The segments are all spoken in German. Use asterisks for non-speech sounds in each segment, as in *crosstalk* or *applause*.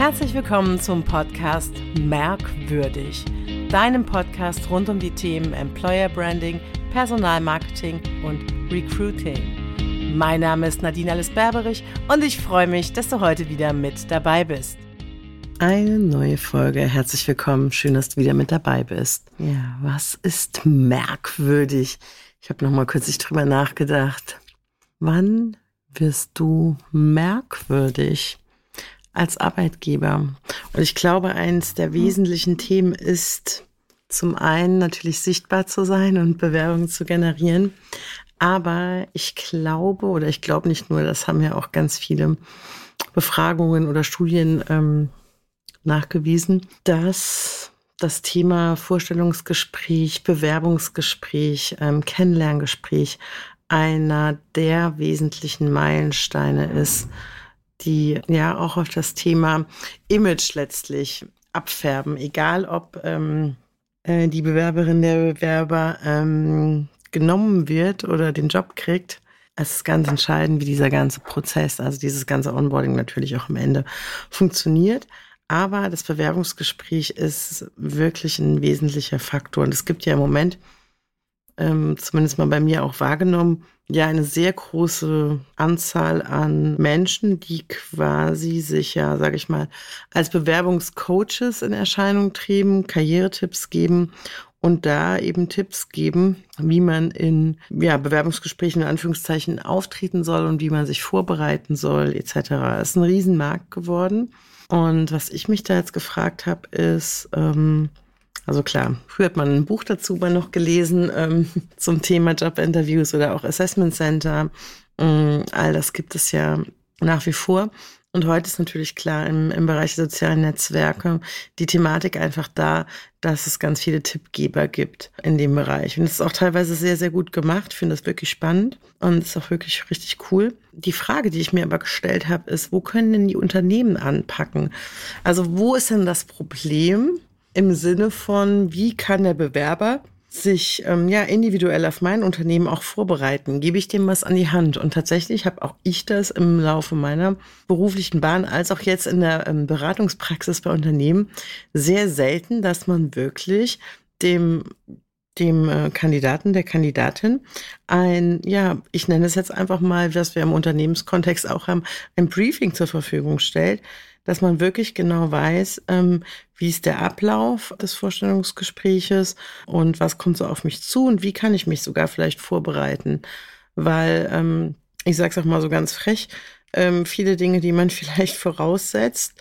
Herzlich willkommen zum Podcast Merkwürdig, deinem Podcast rund um die Themen Employer Branding, Personalmarketing und Recruiting. Mein Name ist Nadine Alice Berberich und ich freue mich, dass du heute wieder mit dabei bist. Eine neue Folge. Herzlich willkommen. Schön, dass du wieder mit dabei bist. Ja, was ist merkwürdig? Ich habe noch mal kürzlich drüber nachgedacht. Wann wirst du merkwürdig als Arbeitgeber? Und ich glaube, eines der wesentlichen Themen ist zum einen natürlich sichtbar zu sein und Bewerbungen zu generieren. Aber ich glaube, oder ich glaube nicht nur, das haben ja auch ganz viele Befragungen oder Studien ähm, nachgewiesen, dass das Thema Vorstellungsgespräch, Bewerbungsgespräch, ähm, Kennenlerngespräch einer der wesentlichen Meilensteine ist, die ja auch auf das Thema Image letztlich abfärben, egal ob ähm, äh, die Bewerberin der Bewerber ähm, genommen wird oder den Job kriegt. Es ist ganz entscheidend, wie dieser ganze Prozess, also dieses ganze Onboarding natürlich auch am Ende funktioniert. Aber das Bewerbungsgespräch ist wirklich ein wesentlicher Faktor. Und es gibt ja im Moment ähm, zumindest mal bei mir auch wahrgenommen, ja eine sehr große Anzahl an Menschen, die quasi sich ja, sage ich mal, als Bewerbungscoaches in Erscheinung trieben, Karrieretipps geben und da eben Tipps geben, wie man in ja, Bewerbungsgesprächen in Anführungszeichen auftreten soll und wie man sich vorbereiten soll etc. Das ist ein Riesenmarkt geworden. Und was ich mich da jetzt gefragt habe, ist, ähm, also klar, früher hat man ein Buch dazu mal noch gelesen ähm, *laughs* zum Thema Jobinterviews oder auch Assessment Center. Ähm, all das gibt es ja nach wie vor. Und heute ist natürlich klar im, im Bereich sozialen Netzwerke die Thematik einfach da, dass es ganz viele Tippgeber gibt in dem Bereich. Und es ist auch teilweise sehr, sehr gut gemacht. Ich finde das wirklich spannend und ist auch wirklich richtig cool. Die Frage, die ich mir aber gestellt habe, ist, wo können denn die Unternehmen anpacken? Also wo ist denn das Problem? Im Sinne von, wie kann der Bewerber sich ähm, ja individuell auf mein Unternehmen auch vorbereiten? Gebe ich dem was an die Hand? Und tatsächlich habe auch ich das im Laufe meiner beruflichen Bahn als auch jetzt in der ähm, Beratungspraxis bei Unternehmen sehr selten, dass man wirklich dem dem äh, Kandidaten, der Kandidatin ein, ja, ich nenne es jetzt einfach mal, was wir im Unternehmenskontext auch haben, ein Briefing zur Verfügung stellt, dass man wirklich genau weiß, ähm, wie ist der Ablauf des Vorstellungsgespräches und was kommt so auf mich zu und wie kann ich mich sogar vielleicht vorbereiten. Weil, ähm, ich sage es auch mal so ganz frech, ähm, viele Dinge, die man *laughs* vielleicht voraussetzt,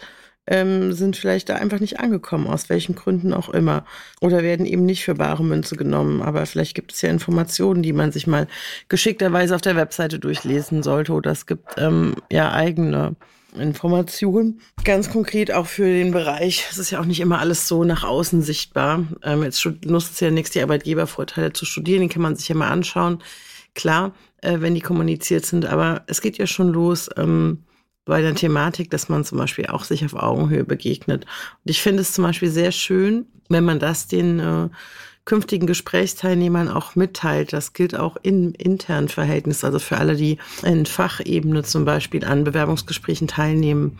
ähm, sind vielleicht da einfach nicht angekommen, aus welchen Gründen auch immer. Oder werden eben nicht für bare Münze genommen. Aber vielleicht gibt es ja Informationen, die man sich mal geschickterweise auf der Webseite durchlesen sollte. Oder es gibt ähm, ja eigene Informationen. Ganz konkret auch für den Bereich. Es ist ja auch nicht immer alles so nach außen sichtbar. Ähm, jetzt nutzt es ja nichts, die Arbeitgebervorteile zu studieren. Die kann man sich ja mal anschauen. Klar, äh, wenn die kommuniziert sind. Aber es geht ja schon los. Ähm, bei der Thematik, dass man zum Beispiel auch sich auf Augenhöhe begegnet. Und ich finde es zum Beispiel sehr schön, wenn man das den äh, künftigen Gesprächsteilnehmern auch mitteilt. Das gilt auch im internen Verhältnis, also für alle, die in Fachebene zum Beispiel an Bewerbungsgesprächen teilnehmen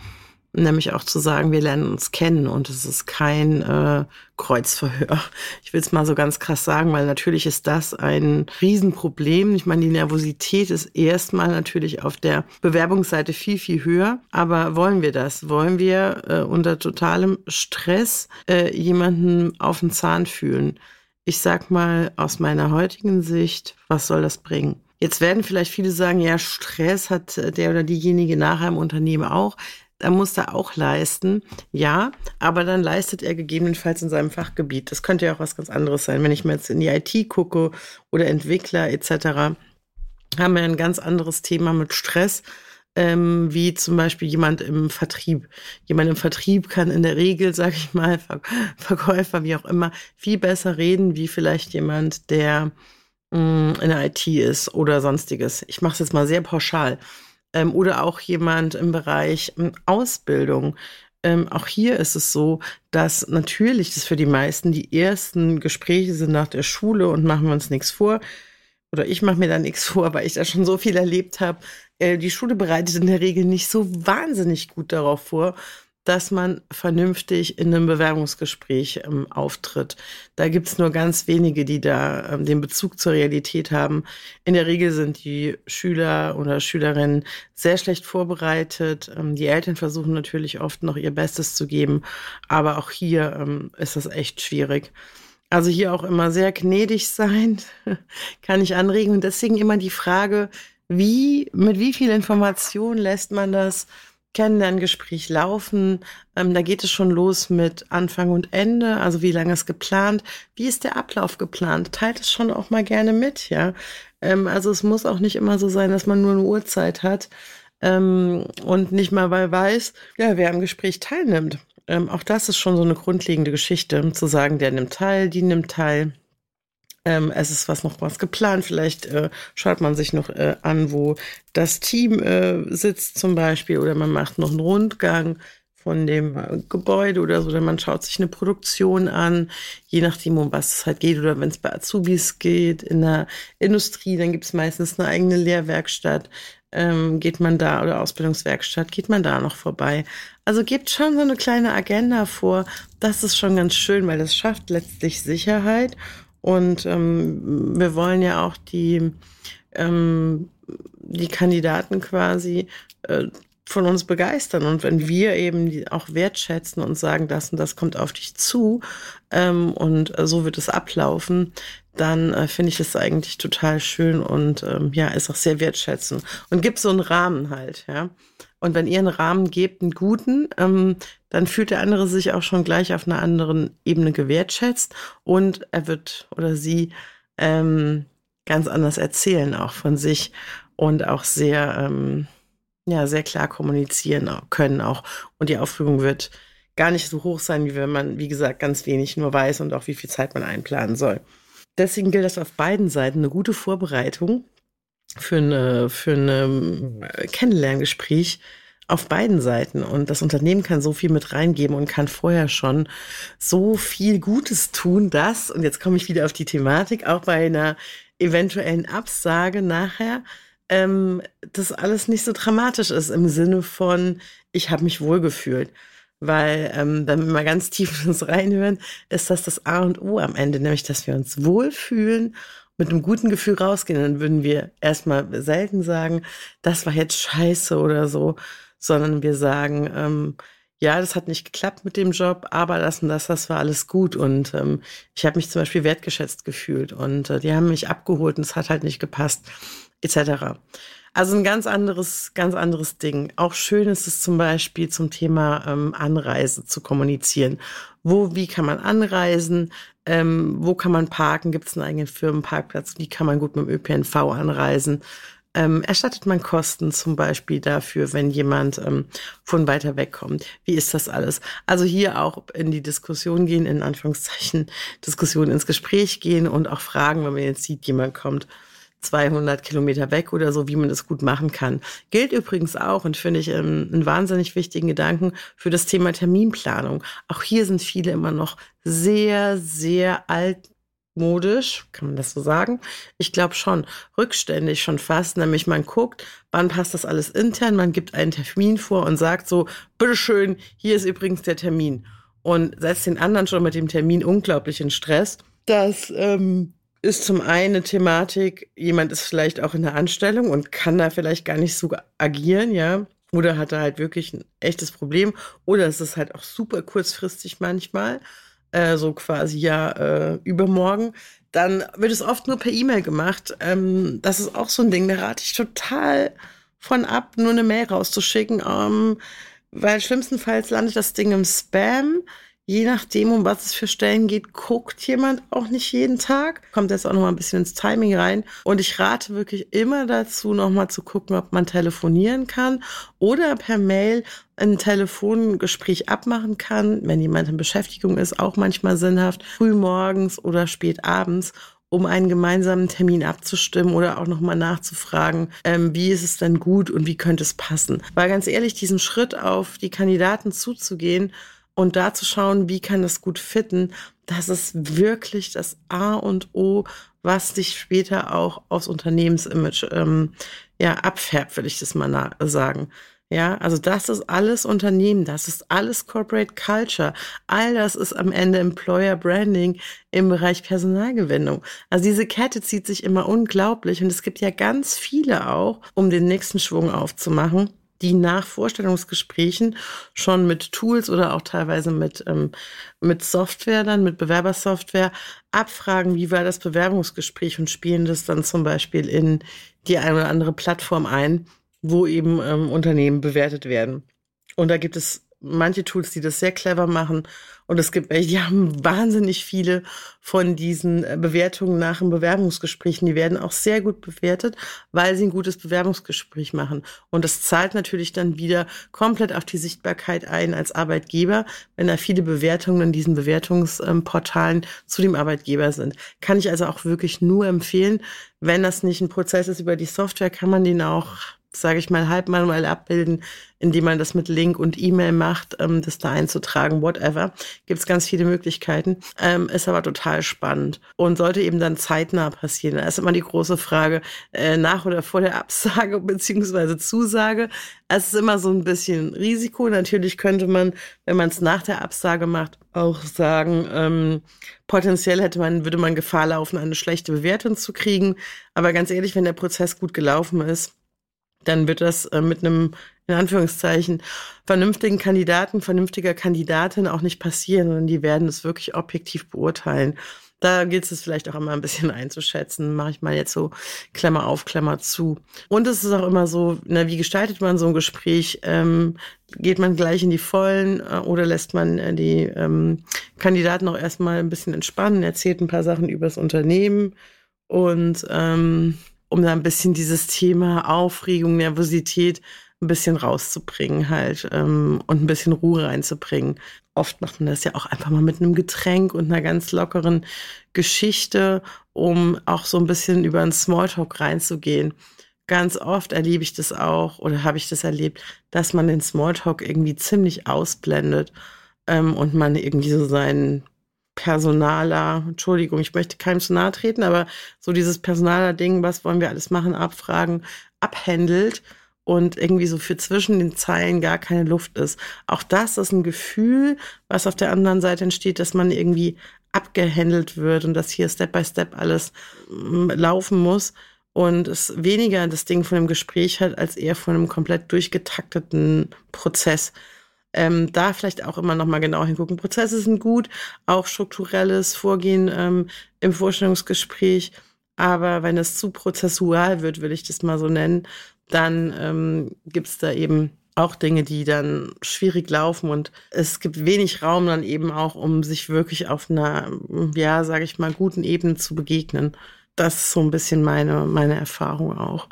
nämlich auch zu sagen, wir lernen uns kennen und es ist kein äh, Kreuzverhör. Ich will es mal so ganz krass sagen, weil natürlich ist das ein Riesenproblem. Ich meine, die Nervosität ist erstmal natürlich auf der Bewerbungsseite viel, viel höher. Aber wollen wir das? Wollen wir äh, unter totalem Stress äh, jemanden auf den Zahn fühlen? Ich sag mal aus meiner heutigen Sicht, was soll das bringen? Jetzt werden vielleicht viele sagen, ja, Stress hat der oder diejenige nachher im Unternehmen auch da muss er auch leisten, ja, aber dann leistet er gegebenenfalls in seinem Fachgebiet. Das könnte ja auch was ganz anderes sein. Wenn ich mir jetzt in die IT gucke oder Entwickler etc., haben wir ein ganz anderes Thema mit Stress, ähm, wie zum Beispiel jemand im Vertrieb. Jemand im Vertrieb kann in der Regel, sage ich mal, Ver Verkäufer, wie auch immer, viel besser reden, wie vielleicht jemand, der mh, mm, in der IT ist oder sonstiges. Ich mache es jetzt mal sehr pauschal ähm, oder auch jemand im Bereich ähm, Ausbildung. Ähm, auch hier ist es so, dass natürlich das für die meisten die ersten Gespräche sind nach der Schule und machen wir uns nichts vor. Oder ich mache mir da nichts vor, weil ich da schon so viel erlebt habe. Äh, die Schule bereitet in der Regel nicht so wahnsinnig gut darauf vor, dass man vernünftig in einem Bewerbungsgespräch ähm, auftritt. Da gibt's nur ganz wenige, die da ähm, den Bezug zur Realität haben. In der Regel sind die Schüler oder Schülerinnen sehr schlecht vorbereitet. Ähm, die Eltern versuchen natürlich oft noch ihr Bestes zu geben, aber auch hier ähm, ist das echt schwierig. Also hier auch immer sehr gnädig sein, *laughs* kann ich anregen. Und deswegen immer die Frage, wie, mit wie viel Information lässt man das Kennenlerngespräch laufen. Ähm, da geht es schon los mit Anfang und Ende, also wie lange ist geplant, wie ist der Ablauf geplant. Teilt es schon auch mal gerne mit, ja. Ähm, also es muss auch nicht immer so sein, dass man nur eine Uhrzeit hat ähm, und nicht mal weil weiß, ja, wer am Gespräch teilnimmt. Ähm, auch das ist schon so eine grundlegende Geschichte, zu sagen, der nimmt teil, die nimmt teil. Ähm, es ist was noch was geplant. Vielleicht äh, schaut man sich noch äh, an, wo das Team äh, sitzt zum Beispiel, oder man macht noch einen Rundgang von dem äh, Gebäude oder so, oder man schaut sich eine Produktion an, je nachdem, um was es halt geht, oder wenn es bei Azubis geht, in der Industrie, dann gibt es meistens eine eigene Lehrwerkstatt. Ähm, geht man da oder Ausbildungswerkstatt, geht man da noch vorbei. Also gibt schon so eine kleine Agenda vor. Das ist schon ganz schön, weil das schafft letztlich Sicherheit und ähm, wir wollen ja auch die, ähm, die Kandidaten quasi äh, von uns begeistern. Und wenn wir eben auch wertschätzen und sagen, das und das kommt auf dich zu ähm, und äh, so wird es ablaufen, dann äh, finde ich das eigentlich total schön und ähm, ja, ist auch sehr wertschätzend und gibt so einen Rahmen halt, ja. Und wenn ihr einen Rahmen gebt, einen guten, ähm, dann fühlt der andere sich auch schon gleich auf einer anderen Ebene gewertschätzt und er wird oder sie ähm, ganz anders erzählen auch von sich und auch sehr, ähm, ja, sehr klar kommunizieren können auch. Und die Aufführung wird gar nicht so hoch sein, wie wenn man, wie gesagt, ganz wenig nur weiß und auch wie viel Zeit man einplanen soll. Deswegen gilt das auf beiden Seiten eine gute Vorbereitung für eine, für ein Kennenlerngespräch auf beiden Seiten. Und das Unternehmen kann so viel mit reingeben und kann vorher schon so viel Gutes tun, dass, und jetzt komme ich wieder auf die Thematik, auch bei einer eventuellen Absage nachher, ähm, das alles nicht so dramatisch ist im Sinne von, ich habe mich wohlgefühlt. Weil, ähm, wenn wir mal ganz tief *laughs* ins reinhören, ist das das A und O am Ende, nämlich, dass wir uns wohlfühlen mit einem guten Gefühl rausgehen, dann würden wir erstmal selten sagen, das war jetzt scheiße oder so, sondern wir sagen, ähm, ja, das hat nicht geklappt mit dem Job, aber das und das, das war alles gut. Und ähm, ich habe mich zum Beispiel wertgeschätzt gefühlt und äh, die haben mich abgeholt und es hat halt nicht gepasst, etc. Also ein ganz anderes, ganz anderes Ding. Auch schön ist es zum Beispiel zum Thema ähm, Anreise zu kommunizieren. Wo, wie kann man anreisen? Ähm, wo kann man parken? Gibt es einen eigenen Firmenparkplatz? Wie kann man gut mit dem ÖPNV anreisen? Ähm, erstattet man Kosten zum Beispiel dafür, wenn jemand ähm, von weiter weg kommt? Wie ist das alles? Also hier auch in die Diskussion gehen, in Anführungszeichen, Diskussion ins Gespräch gehen und auch fragen, wenn man jetzt sieht, jemand kommt 200 Kilometer weg oder so, wie man das gut machen kann. Gilt übrigens auch und finde ich ähm, einen wahnsinnig wichtigen Gedanken für das Thema Terminplanung. Auch hier sind viele immer noch sehr, sehr alt modisch, kann man das so sagen? Ich glaube schon, rückständig schon fast, nämlich man guckt, wann passt das alles intern, man gibt einen Termin vor und sagt so, bitteschön, hier ist übrigens der Termin und setzt den anderen schon mit dem Termin unglaublich in Stress. Das ähm, ist zum einen eine Thematik, jemand ist vielleicht auch in der Anstellung und kann da vielleicht gar nicht so agieren, ja. Oder hat da halt wirklich ein echtes Problem. Oder es ist halt auch super kurzfristig manchmal äh, so quasi ja äh, übermorgen, dann wird es oft nur per E-Mail gemacht. Ähm, das ist auch so ein Ding, da rate ich total von ab, nur eine Mail rauszuschicken, ähm, weil schlimmstenfalls landet das Ding im Spam je nachdem, um was es für Stellen geht, guckt jemand auch nicht jeden Tag. Kommt jetzt auch noch mal ein bisschen ins Timing rein. Und ich rate wirklich immer dazu, noch mal zu gucken, ob man telefonieren kann oder per Mail ein Telefongespräch abmachen kann, wenn jemand in Beschäftigung ist, auch manchmal sinnhaft, früh morgens oder spät abends um einen gemeinsamen Termin abzustimmen oder auch nochmal nachzufragen, ähm, wie ist es denn gut und wie könnte es passen. Weil ganz ehrlich, diesen Schritt auf die Kandidaten zuzugehen und da zu schauen, wie kann das gut fitten, das ist wirklich das A und O, was dich später auch aufs Unternehmensimage ähm, ja, abfärbt, will ich das mal sagen. Ja, also das ist alles Unternehmen, das ist alles Corporate Culture. All das ist am Ende Employer Branding im Bereich Personalgewinnung. Also diese Kette zieht sich immer unglaublich und es gibt ja ganz viele auch, um den nächsten Schwung aufzumachen die nach Vorstellungsgesprächen schon mit Tools oder auch teilweise mit, ähm, mit Software dann, mit Bewerbersoftware abfragen, wie war das Bewerbungsgespräch und spielen das dann zum Beispiel in die eine oder andere Plattform ein, wo eben ähm, Unternehmen bewertet werden. Und da gibt es manche Tools, die das sehr clever machen. Und es gibt welche, die haben wahnsinnig viele von diesen äh, Bewertungen nach dem Bewerbungsgespräch. Die werden auch sehr gut bewertet, weil sie ein gutes Bewerbungsgespräch machen. Und das zahlt natürlich dann wieder komplett auf die Sichtbarkeit ein als Arbeitgeber, wenn da viele Bewertungen in diesen Bewertungsportalen zu dem Arbeitgeber sind. Kann ich also auch wirklich nur empfehlen. Wenn das nicht ein Prozess ist über die Software, kann man den auch sage ich mal, halb manuell abbilden, indem man das mit Link und E-Mail macht, ähm, das da einzutragen, whatever. Gibt es ganz viele Möglichkeiten. Ähm, ist aber total spannend und sollte eben dann zeitnah passieren. Da ist immer die große Frage, äh, nach oder vor der Absage *laughs* beziehungsweise Zusage. Es ist immer so ein bisschen Risiko. Natürlich könnte man, wenn man es nach der Absage macht, auch sagen, ähm, potenziell hätte man, würde man Gefahr laufen, eine schlechte Bewertung zu kriegen. Aber ganz ehrlich, wenn der Prozess gut gelaufen ist, dann wird das äh, mit einem, in Anführungszeichen, vernünftigen Kandidaten, vernünftiger Kandidatin auch nicht passieren, sondern die werden es wirklich objektiv beurteilen. Da gilt es vielleicht auch immer ein bisschen *laughs* einzuschätzen. Mache ich mal jetzt so Klammer auf, Klammer zu. Und es ist auch immer so, na, wie gestaltet man so ein Gespräch? Ähm, geht man gleich in die Vollen äh, oder lässt man äh, die ähm, Kandidaten auch erstmal ein bisschen entspannen, erzählt ein paar Sachen über das Unternehmen und ähm, um da ein bisschen dieses Thema Aufregung, Nervosität ein bisschen rauszubringen halt ähm, und ein bisschen Ruhe reinzubringen. Oft macht man das ja auch einfach mal mit einem Getränk und einer ganz lockeren Geschichte, um auch so ein bisschen über einen Smalltalk reinzugehen. Ganz oft erlebe ich das auch oder habe ich das erlebt, dass man den Smalltalk irgendwie ziemlich ausblendet ähm, und man irgendwie so seinen Personaler, Entschuldigung, ich möchte keinem zu nahe treten, aber so dieses Personaler-Ding, was wollen wir alles machen, abfragen, abhändelt und irgendwie so für zwischen den Zeilen gar keine Luft ist. Auch das ist ein Gefühl, was auf der anderen Seite entsteht, dass man irgendwie abgehändelt wird und dass hier Step by Step alles mm, laufen muss und es weniger das Ding von einem Gespräch hat, als eher von einem komplett durchgetakteten Prozess ähm, da vielleicht auch immer noch mal genau hingucken. Prozesse sind gut, auch strukturelles Vorgehen ähm, im Vorstellungsgespräch. Aber wenn es zu prozessual wird, will ich das mal so nennen, dann ähm, gibt es da eben auch Dinge, die dann schwierig laufen und es gibt wenig Raum dann eben auch, um sich wirklich auf einer, ja, sage ich mal, guten Ebene zu begegnen. Das ist so ein bisschen meine, meine Erfahrung auch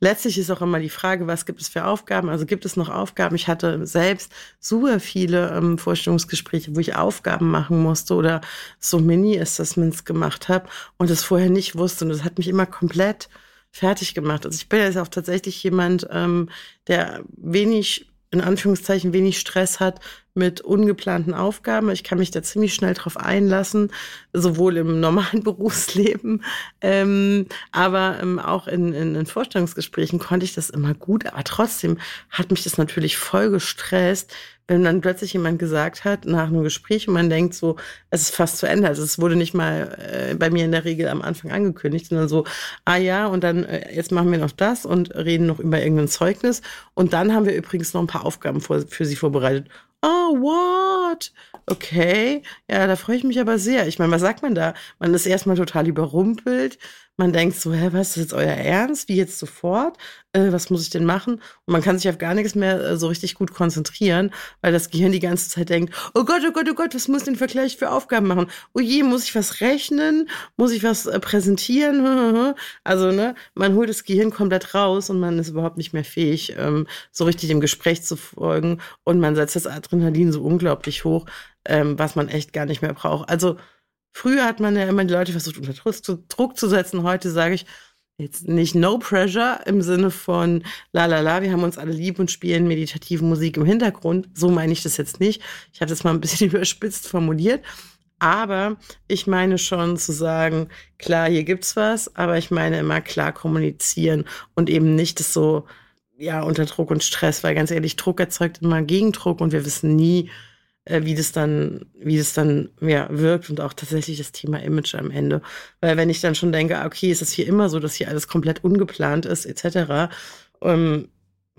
letztlich ist auch immer die Frage, was gibt es für Aufgaben? Also gibt es noch Aufgaben? Ich hatte selbst super viele ähm, Vorstellungsgespräche, wo ich Aufgaben machen musste oder so Mini-Assessments gemacht habe und das vorher nicht wusste. Und das hat mich immer komplett fertig gemacht. Also ich bin jetzt auch tatsächlich jemand, ähm, der wenig in Anführungszeichen wenig Stress hat mit ungeplanten Aufgaben. Ich kann mich da ziemlich schnell drauf einlassen, sowohl im normalen *laughs* Berufsleben, ähm, aber ähm, auch in, in, in Vorstellungsgesprächen konnte ich das immer gut. Aber trotzdem hat mich das natürlich voll gestresst, wenn dann plötzlich jemand gesagt hat, nach einem Gespräch, und man denkt so, es ist fast zu Ende. Also es wurde nicht mal äh, bei mir in der Regel am Anfang angekündigt, sondern so, ah ja, und dann äh, jetzt machen wir noch das und reden noch über irgendein Zeugnis. Und dann haben wir übrigens noch ein paar Aufgaben vor, für Sie vorbereitet. Oh, what? Okay. Ja, da freue ich mich aber sehr. Ich meine, was sagt man da? Man ist erstmal total überrumpelt. Man denkt so, hä, was ist jetzt euer Ernst? Wie jetzt sofort? Äh, was muss ich denn machen? Und man kann sich auf gar nichts mehr äh, so richtig gut konzentrieren, weil das Gehirn die ganze Zeit denkt, oh Gott, oh Gott, oh Gott, was muss ich denn Vergleich für Aufgaben machen? Oh je, muss ich was rechnen? Muss ich was äh, präsentieren? Also, ne, man holt das Gehirn komplett raus und man ist überhaupt nicht mehr fähig, ähm, so richtig dem Gespräch zu folgen. Und man setzt das Adrenalin so unglaublich hoch, ähm, was man echt gar nicht mehr braucht. Also, Früher hat man ja immer die Leute versucht, unter Druck zu setzen. Heute sage ich jetzt nicht no pressure im Sinne von la la la, wir haben uns alle lieb und spielen meditative Musik im Hintergrund. So meine ich das jetzt nicht. Ich habe das mal ein bisschen *laughs* überspitzt formuliert. Aber ich meine schon zu sagen, klar, hier gibt's was, aber ich meine immer klar kommunizieren und eben nicht das so ja, unter Druck und Stress, weil ganz ehrlich, Druck erzeugt immer Gegendruck und wir wissen nie, wie das dann, wie das dann ja, wirkt und auch tatsächlich das Thema Image am Ende. Weil wenn ich dann schon denke, okay, ist es hier immer so, dass hier alles komplett ungeplant ist, etc., ähm,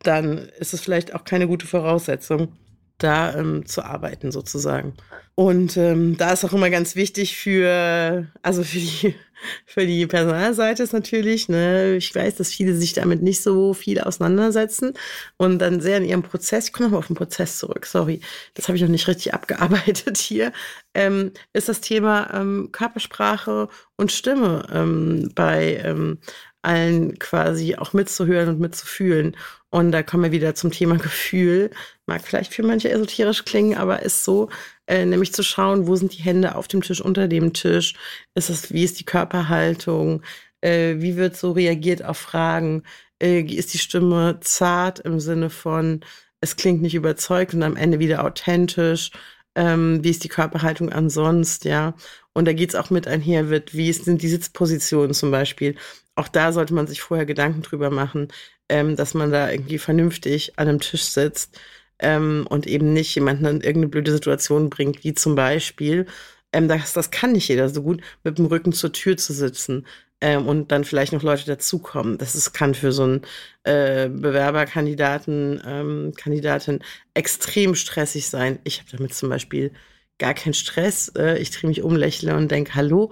dann ist es vielleicht auch keine gute Voraussetzung, da ähm, zu arbeiten sozusagen. Und ähm, da ist auch immer ganz wichtig für, also für die, *laughs* für die Personalseite ist natürlich, ne, ich weiß, dass viele sich damit nicht so viel auseinandersetzen und dann sehr in ihrem Prozess, ich komme nochmal auf den Prozess zurück, sorry, das habe ich noch nicht richtig *laughs* abgearbeitet hier, ähm, ist das Thema ähm, Körpersprache und Stimme ähm, bei ähm, allen quasi auch mitzuhören und mitzufühlen. Und da kommen wir wieder zum Thema Gefühl. Mag vielleicht für manche esoterisch klingen, aber ist so, äh, nämlich zu schauen, wo sind die Hände auf dem Tisch, unter dem Tisch? Ist es, wie ist die Körperhaltung? Äh, wie wird so reagiert auf Fragen? Äh, ist die Stimme zart im Sinne von, es klingt nicht überzeugt und am Ende wieder authentisch? Ähm, wie ist die Körperhaltung ansonsten, ja? Und da geht's auch mit einher, wird, wie sind die Sitzpositionen zum Beispiel? Auch da sollte man sich vorher Gedanken drüber machen, ähm, dass man da irgendwie vernünftig an einem Tisch sitzt ähm, und eben nicht jemanden in irgendeine blöde Situation bringt, wie zum Beispiel, ähm, das, das kann nicht jeder so gut, mit dem Rücken zur Tür zu sitzen ähm, und dann vielleicht noch Leute dazukommen. Das ist, kann für so einen äh, Bewerberkandidaten, ähm, Kandidatin extrem stressig sein. Ich habe damit zum Beispiel gar keinen Stress. Äh, ich drehe mich um, lächle und denke, hallo.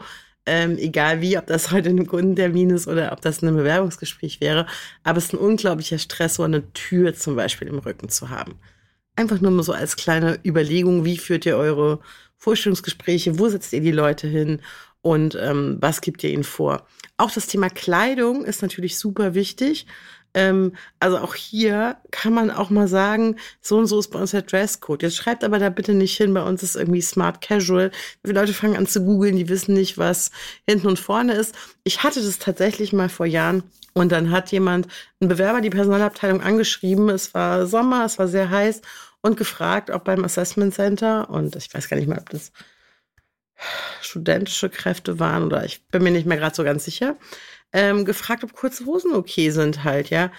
Ähm, egal wie, ob das *laughs* heute ein Kundentermin ist oder ob das ein Bewerbungsgespräch wäre. Aber es ist ein unglaublicher Stress, so eine Tür zum Beispiel im Rücken zu haben. Einfach nur mal so als kleine Überlegung, wie führt ihr eure Vorstellungsgespräche, wo setzt ihr die Leute hin und ähm, was gibt ihr ihnen vor. Auch das Thema Kleidung ist natürlich super wichtig. Ähm, also auch hier kann man auch mal sagen, so und so ist bei uns der Dresscode. Jetzt schreibt aber da bitte nicht hin, bei uns ist irgendwie Smart Casual. Die Leute fangen an zu googeln, die wissen nicht, was hinten und vorne ist. Ich hatte das tatsächlich mal vor Jahren und dann hat jemand, ein Bewerber, die Personalabteilung angeschrieben. Es war Sommer, es war sehr heiß und gefragt, ob beim Assessment Center, und ich weiß gar nicht mehr, ob das studentische Kräfte waren oder ich bin mir nicht mehr gerade so ganz sicher, ähm, gefragt, ob kurze Hosen okay sind halt, ja.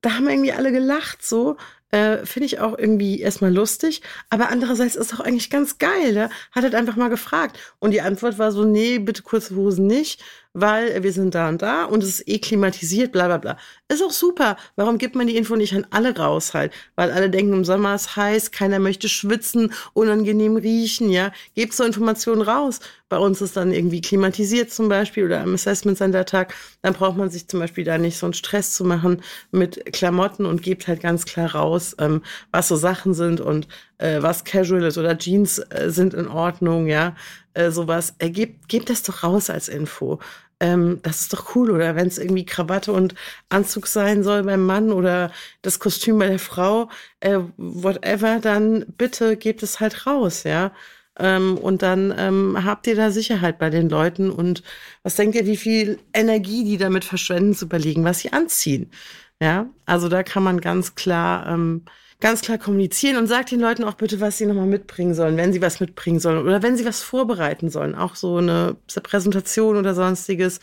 Da haben irgendwie alle gelacht so. Äh, Finde ich auch irgendwie erstmal lustig, aber andererseits ist auch eigentlich ganz geil. Ne? Hat halt einfach mal gefragt. Und die Antwort war so, nee, bitte kurze Hosen nicht weil wir sind da und da und es ist eh klimatisiert, bla bla bla. Ist auch super. Warum gibt man die Info nicht an alle raus halt? Weil alle denken, im Sommer ist heiß, keiner möchte schwitzen, unangenehm riechen, ja. Gebt so Informationen raus. Bei uns ist dann irgendwie klimatisiert zum Beispiel oder am Assessment Center Tag. Dann braucht man sich zum Beispiel da nicht so einen Stress zu machen mit Klamotten und gebt halt ganz klar raus, ähm, was so Sachen sind und äh, was casual ist oder Jeans äh, sind in Ordnung, ja. Äh, sowas. Äh, gebt, gebt das doch raus als Info ähm, das ist doch cool. Oder wenn es irgendwie Krawatte und Anzug sein soll beim Mann oder das Kostüm bei der Frau, äh, whatever, dann bitte gebt es halt raus, ja. Ähm, und dann ähm, habt ihr da Sicherheit bei den Leuten. Und was denkt ihr, wie viel Energie die damit verschwenden, zu überlegen, was sie anziehen? Ja, also da kann man ganz klar ähm, ganz klar kommunizieren und sagt den Leuten auch bitte, was sie nochmal mitbringen sollen, wenn sie was mitbringen sollen oder wenn sie was vorbereiten sollen, auch so eine Präsentation oder sonstiges.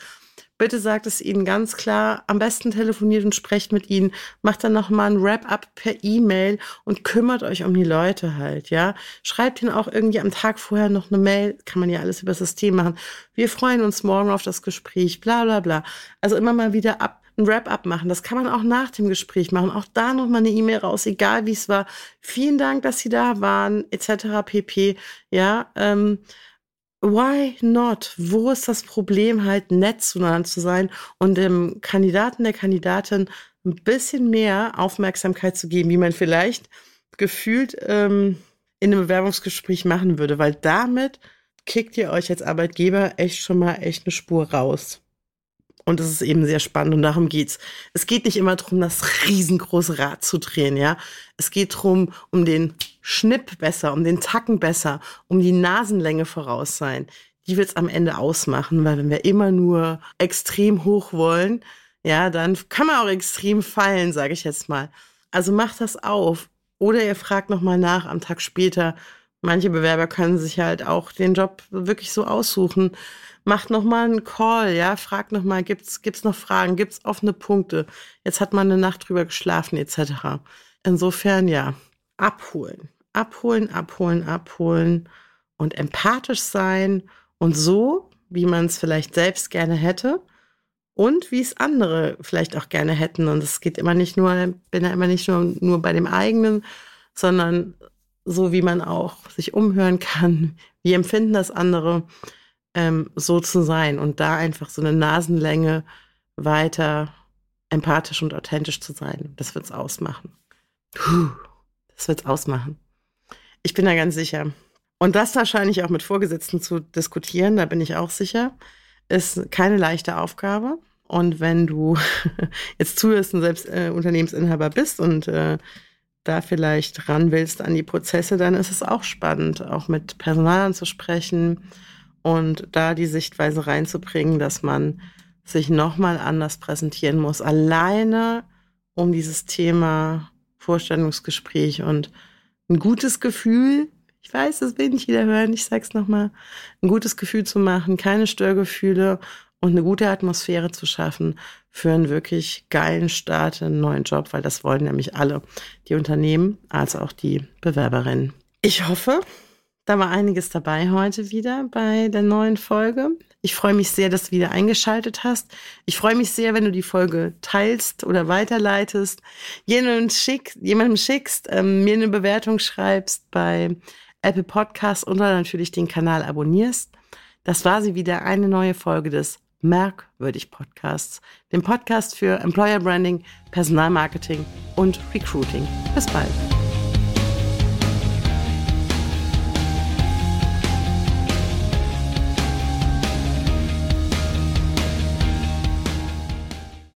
Bitte sagt es ihnen ganz klar. Am besten telefoniert und sprecht mit ihnen. Macht dann nochmal ein Wrap-up per E-Mail und kümmert euch um die Leute halt, ja. Schreibt ihnen auch irgendwie am Tag vorher noch eine Mail. Kann man ja alles über das System machen. Wir freuen uns morgen auf das Gespräch, bla, bla, bla. Also immer mal wieder ab ein Wrap-up machen. Das kann man auch nach dem Gespräch machen. Auch da nochmal eine E-Mail raus, egal wie es war. Vielen Dank, dass Sie da waren, etc. pp. Ja, ähm, why not? Wo ist das Problem, halt nett zueinander zu sein und dem Kandidaten, der Kandidatin ein bisschen mehr Aufmerksamkeit zu geben, wie man vielleicht gefühlt ähm, in einem Bewerbungsgespräch machen würde, weil damit kickt ihr euch als Arbeitgeber echt schon mal echt eine Spur raus. Und es ist eben sehr spannend und darum geht's. Es geht nicht immer darum, das riesengroße Rad zu drehen, ja. Es geht darum, um den Schnipp besser, um den Tacken besser, um die Nasenlänge voraus sein. Die wird's am Ende ausmachen, weil wenn wir immer nur extrem hoch wollen, ja, dann kann man auch extrem fallen, sage ich jetzt mal. Also macht das auf. Oder ihr fragt nochmal nach am Tag später, Manche Bewerber können sich halt auch den Job wirklich so aussuchen. Macht nochmal einen Call, ja, fragt nochmal, gibt's, gibt's noch Fragen, gibt's offene Punkte? Jetzt hat man eine Nacht drüber geschlafen, etc. Insofern, ja, abholen, abholen, abholen, abholen und empathisch sein und so, wie man es vielleicht selbst gerne hätte und wie es andere vielleicht auch gerne hätten. Und es geht immer nicht nur, bin ja immer nicht nur, nur bei dem eigenen, sondern so wie man auch sich umhören kann, wie empfinden das andere, ähm, so zu sein und da einfach so eine Nasenlänge weiter empathisch und authentisch zu sein. Das wird's ausmachen. Puh, das wird's ausmachen. Ich bin da ganz sicher. Und das wahrscheinlich auch mit Vorgesetzten zu diskutieren, da bin ich auch sicher, ist keine leichte Aufgabe. Und wenn du *laughs* jetzt zuhörst und selbst äh, Unternehmensinhaber bist und äh, da vielleicht ran willst an die Prozesse, dann ist es auch spannend, auch mit Personalern zu sprechen und da die Sichtweise reinzubringen, dass man sich nochmal anders präsentieren muss, alleine um dieses Thema Vorstellungsgespräch und ein gutes Gefühl, ich weiß, das will nicht jeder hören, ich sag's nochmal, ein gutes Gefühl zu machen, keine Störgefühle und eine gute Atmosphäre zu schaffen für einen wirklich geilen Start, einen neuen Job, weil das wollen nämlich alle, die Unternehmen als auch die Bewerberinnen. Ich hoffe, da war einiges dabei heute wieder bei der neuen Folge. Ich freue mich sehr, dass du wieder eingeschaltet hast. Ich freue mich sehr, wenn du die Folge teilst oder weiterleitest, jemandem, schick, jemandem schickst, ähm, mir eine Bewertung schreibst bei Apple Podcasts und natürlich den Kanal abonnierst. Das war sie wieder, eine neue Folge des Merkwürdig Podcasts, dem Podcast für Employer Branding, Personalmarketing und Recruiting. Bis bald.